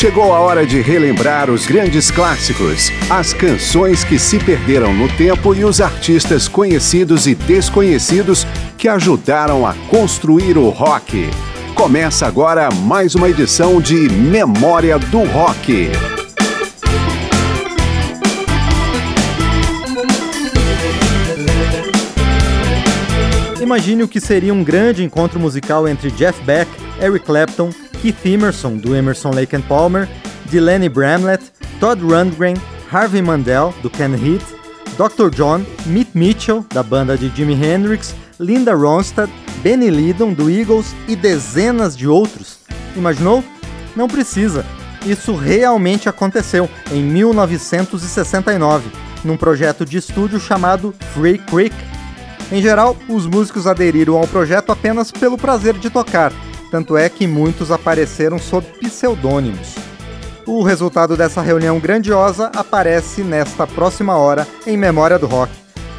Chegou a hora de relembrar os grandes clássicos, as canções que se perderam no tempo e os artistas conhecidos e desconhecidos que ajudaram a construir o rock. Começa agora mais uma edição de Memória do Rock. Imagine o que seria um grande encontro musical entre Jeff Beck, Eric Clapton, Keith Emerson, do Emerson Lake and Palmer, Delaney Bramlett, Todd Rundgren, Harvey Mandel, do Ken Heath, Dr. John, Meet Mitchell, da banda de Jimi Hendrix, Linda Ronstadt, Benny Lydon, do Eagles e dezenas de outros. Imaginou? Não precisa. Isso realmente aconteceu em 1969, num projeto de estúdio chamado Free Creek, em geral, os músicos aderiram ao projeto apenas pelo prazer de tocar, tanto é que muitos apareceram sob pseudônimos. O resultado dessa reunião grandiosa aparece nesta próxima hora em Memória do Rock.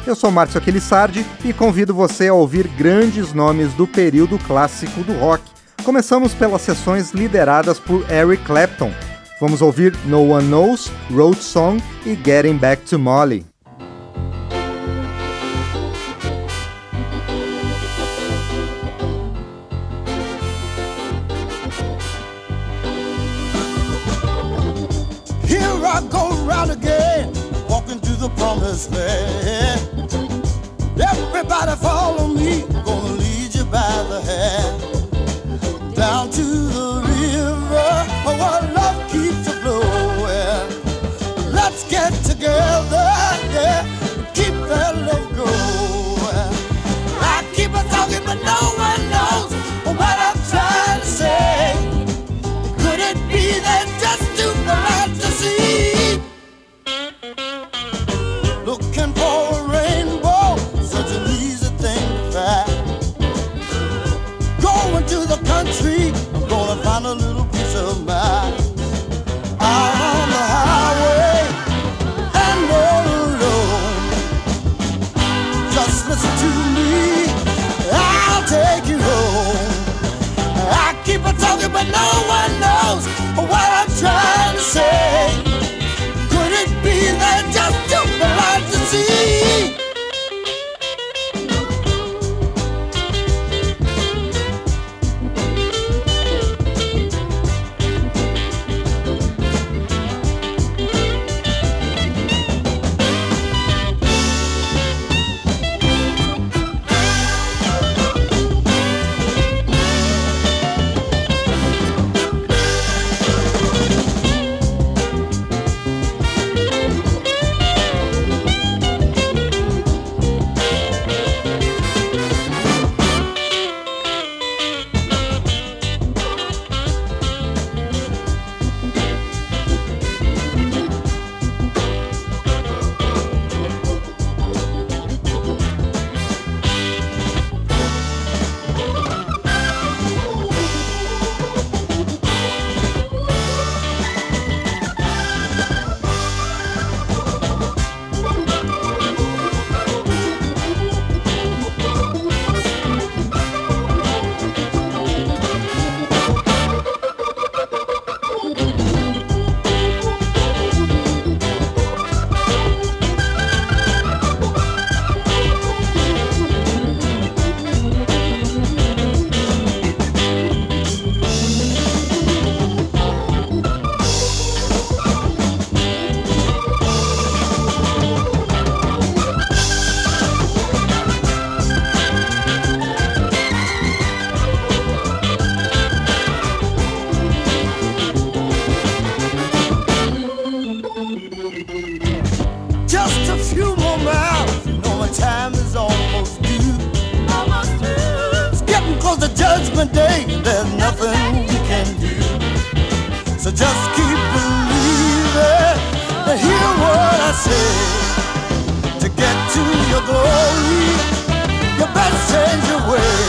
Eu sou Márcio Aquilissardi e convido você a ouvir grandes nomes do período clássico do rock. Começamos pelas sessões lideradas por Eric Clapton. Vamos ouvir No One Knows, Road Song e Getting Back to Molly. Let's get together, a day, there's nothing you can do. So just keep believing and hear what I say. To get to your glory, you best change your way.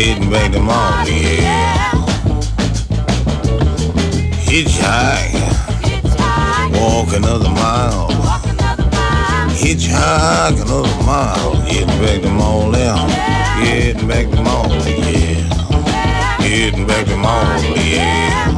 head and bang them off, yeah. Hitchhike, walk another mile. Hitchhike another mile, getting back them all down. getting back them all, yeah. getting back them all, yeah.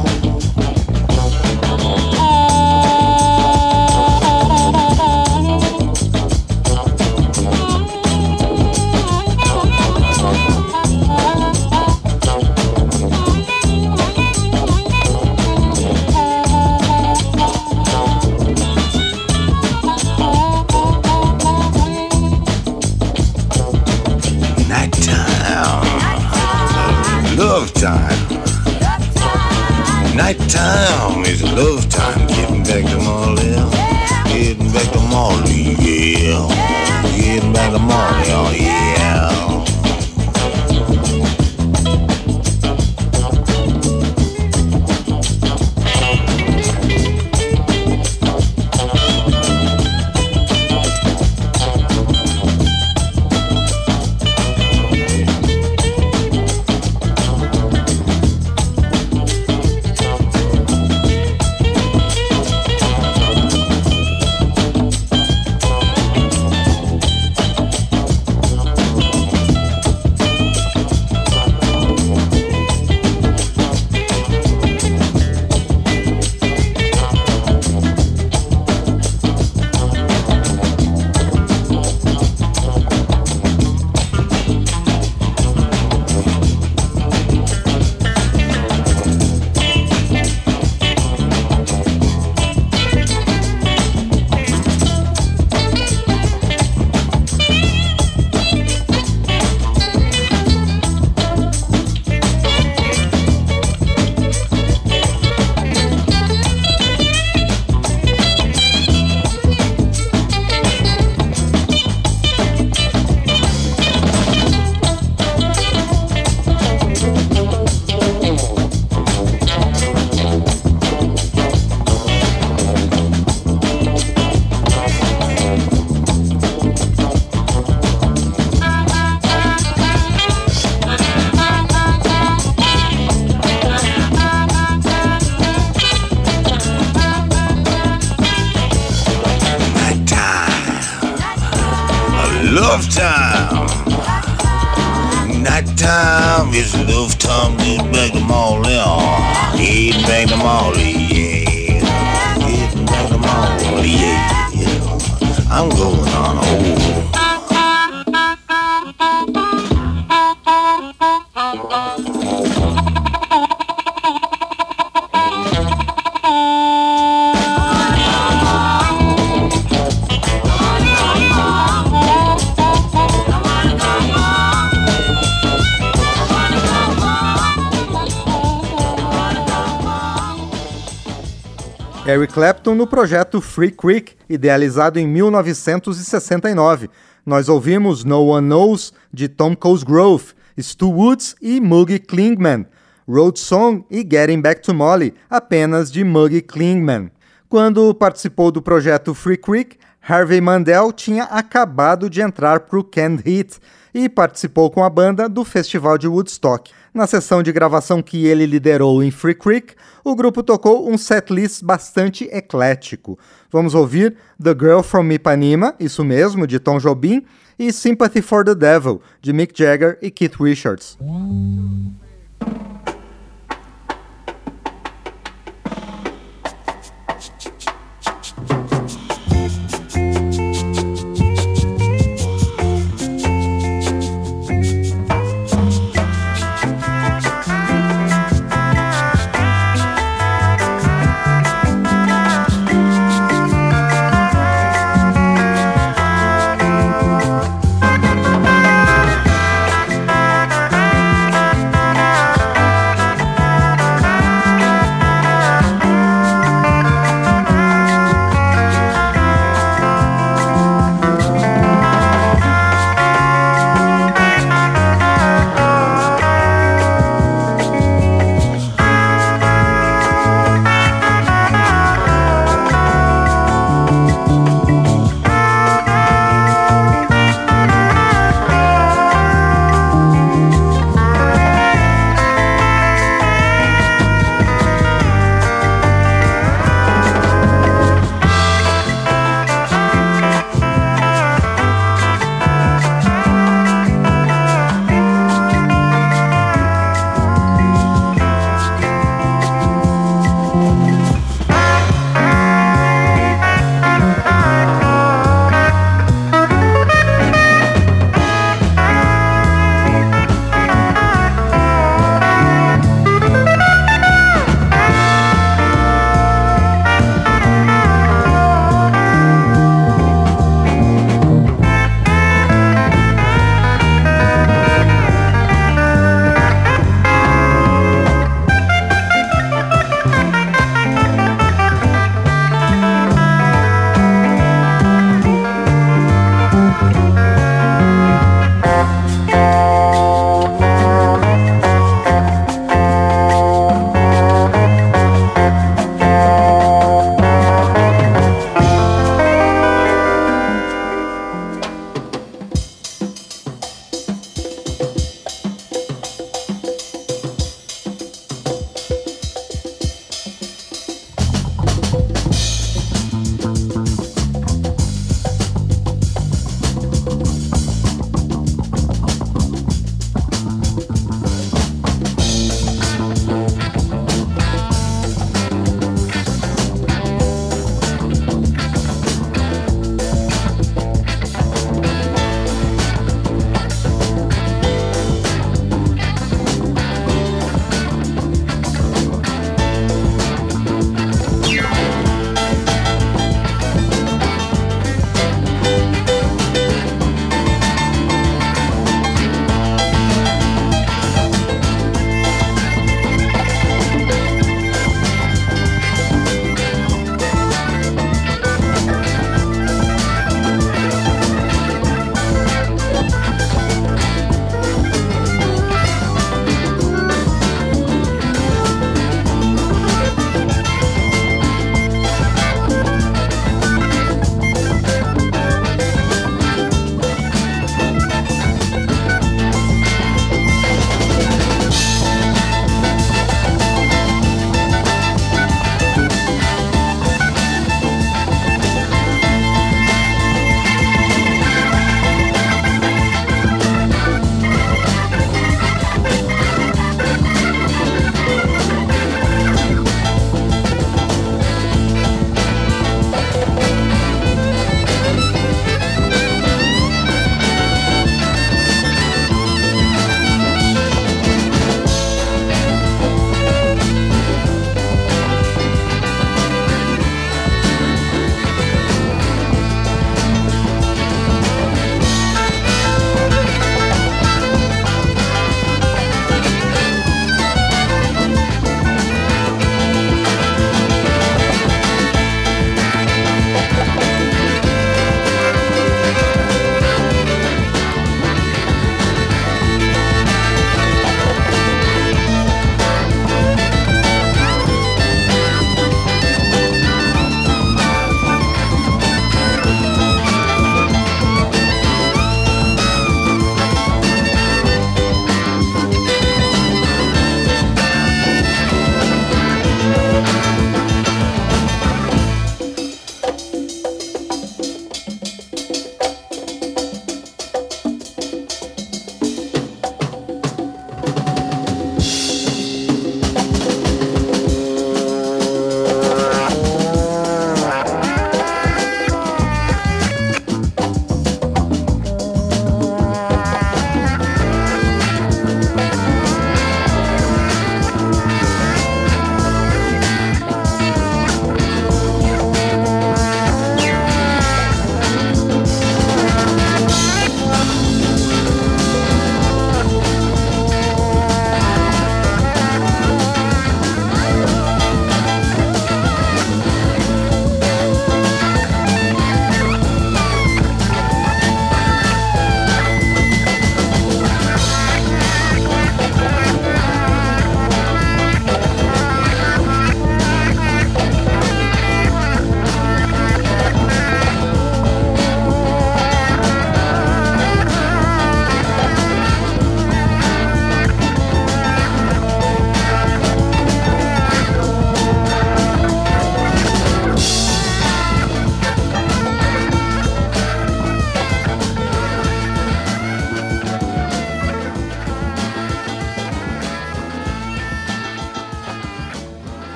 Eric Clapton no projeto Free Creek, idealizado em 1969. Nós ouvimos No One Knows, de Tom Cosgrove, Stu Woods e Muggy Klingman, Road Song e Getting Back to Molly, apenas de Muggy Klingman. Quando participou do projeto Free Creek, Harvey Mandel tinha acabado de entrar para o Canned Heat e participou com a banda do Festival de Woodstock. Na sessão de gravação que ele liderou em Free Creek, o grupo tocou um setlist bastante eclético. Vamos ouvir The Girl from Ipanema, isso mesmo, de Tom Jobim, e Sympathy for the Devil, de Mick Jagger e Keith Richards.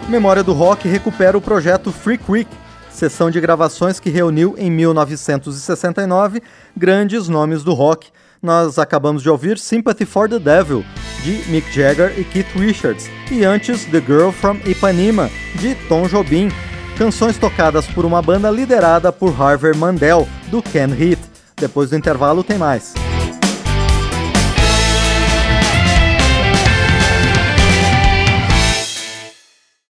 Memória do Rock recupera o projeto Free Creek, sessão de gravações que reuniu em 1969 grandes nomes do rock. Nós acabamos de ouvir Sympathy for the Devil, de Mick Jagger e Keith Richards, e antes The Girl from Ipanema, de Tom Jobim, canções tocadas por uma banda liderada por Harvey Mandel, do Ken Heath. Depois do intervalo tem mais.